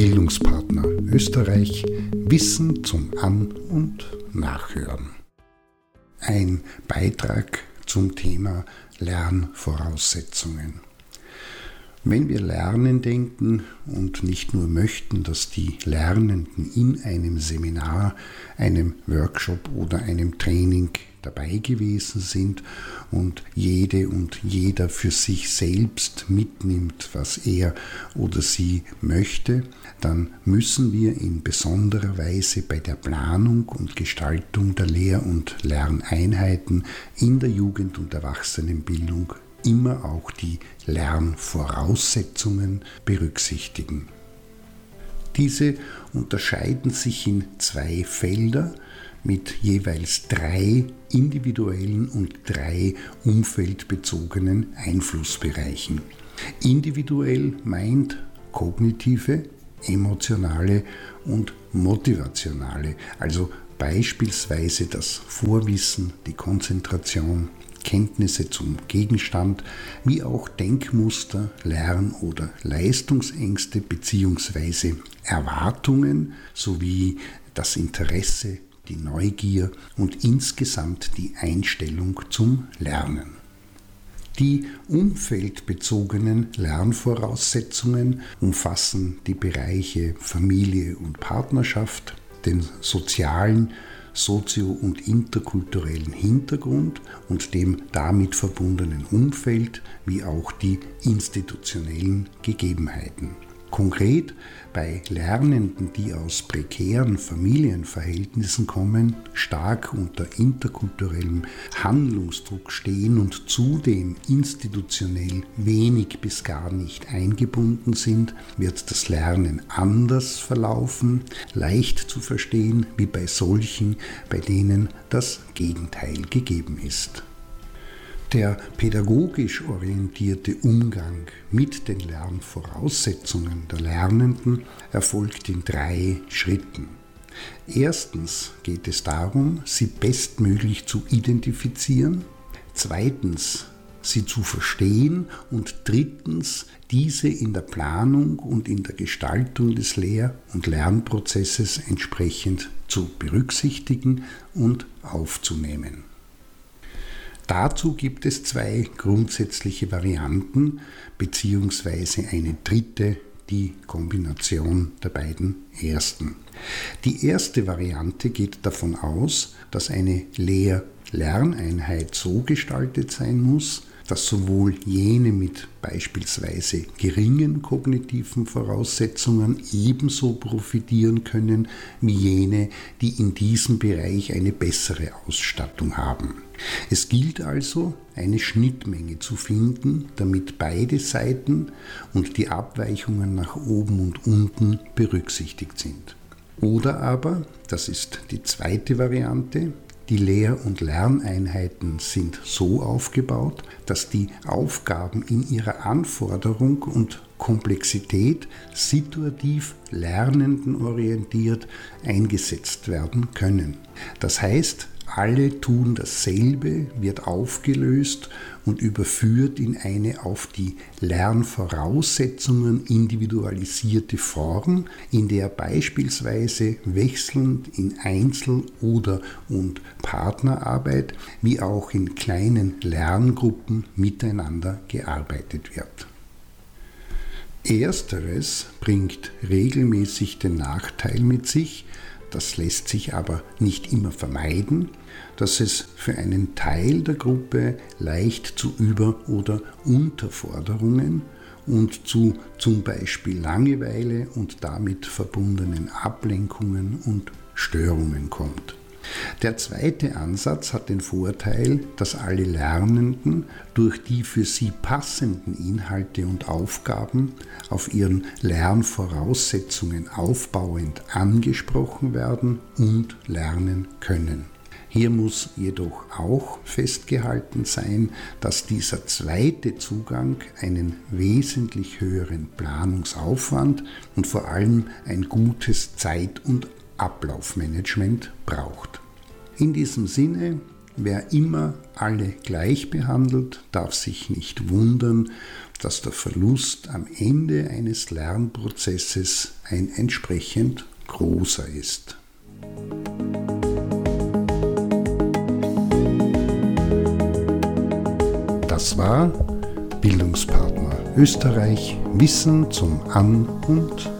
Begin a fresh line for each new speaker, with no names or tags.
Bildungspartner Österreich Wissen zum An- und Nachhören. Ein Beitrag zum Thema Lernvoraussetzungen. Wenn wir Lernen denken und nicht nur möchten, dass die Lernenden in einem Seminar, einem Workshop oder einem Training dabei gewesen sind und jede und jeder für sich selbst mitnimmt, was er oder sie möchte, dann müssen wir in besonderer Weise bei der Planung und Gestaltung der Lehr- und Lerneinheiten in der Jugend- und Erwachsenenbildung immer auch die Lernvoraussetzungen berücksichtigen. Diese unterscheiden sich in zwei Felder, mit jeweils drei individuellen und drei umfeldbezogenen Einflussbereichen. Individuell meint kognitive, emotionale und motivationale, also beispielsweise das Vorwissen, die Konzentration, Kenntnisse zum Gegenstand, wie auch Denkmuster, Lern- oder Leistungsängste bzw. Erwartungen sowie das Interesse, die Neugier und insgesamt die Einstellung zum Lernen. Die umfeldbezogenen Lernvoraussetzungen umfassen die Bereiche Familie und Partnerschaft, den sozialen, sozio- und interkulturellen Hintergrund und dem damit verbundenen Umfeld wie auch die institutionellen Gegebenheiten. Konkret bei Lernenden, die aus prekären Familienverhältnissen kommen, stark unter interkulturellem Handlungsdruck stehen und zudem institutionell wenig bis gar nicht eingebunden sind, wird das Lernen anders verlaufen, leicht zu verstehen wie bei solchen, bei denen das Gegenteil gegeben ist. Der pädagogisch orientierte Umgang mit den Lernvoraussetzungen der Lernenden erfolgt in drei Schritten. Erstens geht es darum, sie bestmöglich zu identifizieren. Zweitens, sie zu verstehen. Und drittens, diese in der Planung und in der Gestaltung des Lehr- und Lernprozesses entsprechend zu berücksichtigen und aufzunehmen. Dazu gibt es zwei grundsätzliche Varianten beziehungsweise eine dritte, die Kombination der beiden ersten. Die erste Variante geht davon aus, dass eine Lehr-Lerneinheit so gestaltet sein muss, dass sowohl jene mit beispielsweise geringen kognitiven Voraussetzungen ebenso profitieren können wie jene, die in diesem Bereich eine bessere Ausstattung haben. Es gilt also, eine Schnittmenge zu finden, damit beide Seiten und die Abweichungen nach oben und unten berücksichtigt sind. Oder aber, das ist die zweite Variante, die Lehr- und Lerneinheiten sind so aufgebaut, dass die Aufgaben in ihrer Anforderung und Komplexität situativ lernendenorientiert eingesetzt werden können. Das heißt, alle tun dasselbe, wird aufgelöst und überführt in eine auf die Lernvoraussetzungen individualisierte Form, in der beispielsweise wechselnd in Einzel- oder und Partnerarbeit wie auch in kleinen Lerngruppen miteinander gearbeitet wird. Ersteres bringt regelmäßig den Nachteil mit sich, das lässt sich aber nicht immer vermeiden, dass es für einen Teil der Gruppe leicht zu Über- oder Unterforderungen und zu zum Beispiel Langeweile und damit verbundenen Ablenkungen und Störungen kommt. Der zweite Ansatz hat den Vorteil, dass alle Lernenden durch die für sie passenden Inhalte und Aufgaben auf ihren Lernvoraussetzungen aufbauend angesprochen werden und lernen können. Hier muss jedoch auch festgehalten sein, dass dieser zweite Zugang einen wesentlich höheren Planungsaufwand und vor allem ein gutes Zeit- und Ablaufmanagement braucht. In diesem Sinne, wer immer alle gleich behandelt, darf sich nicht wundern, dass der Verlust am Ende eines Lernprozesses ein entsprechend großer ist. Das war Bildungspartner Österreich Wissen zum An- und.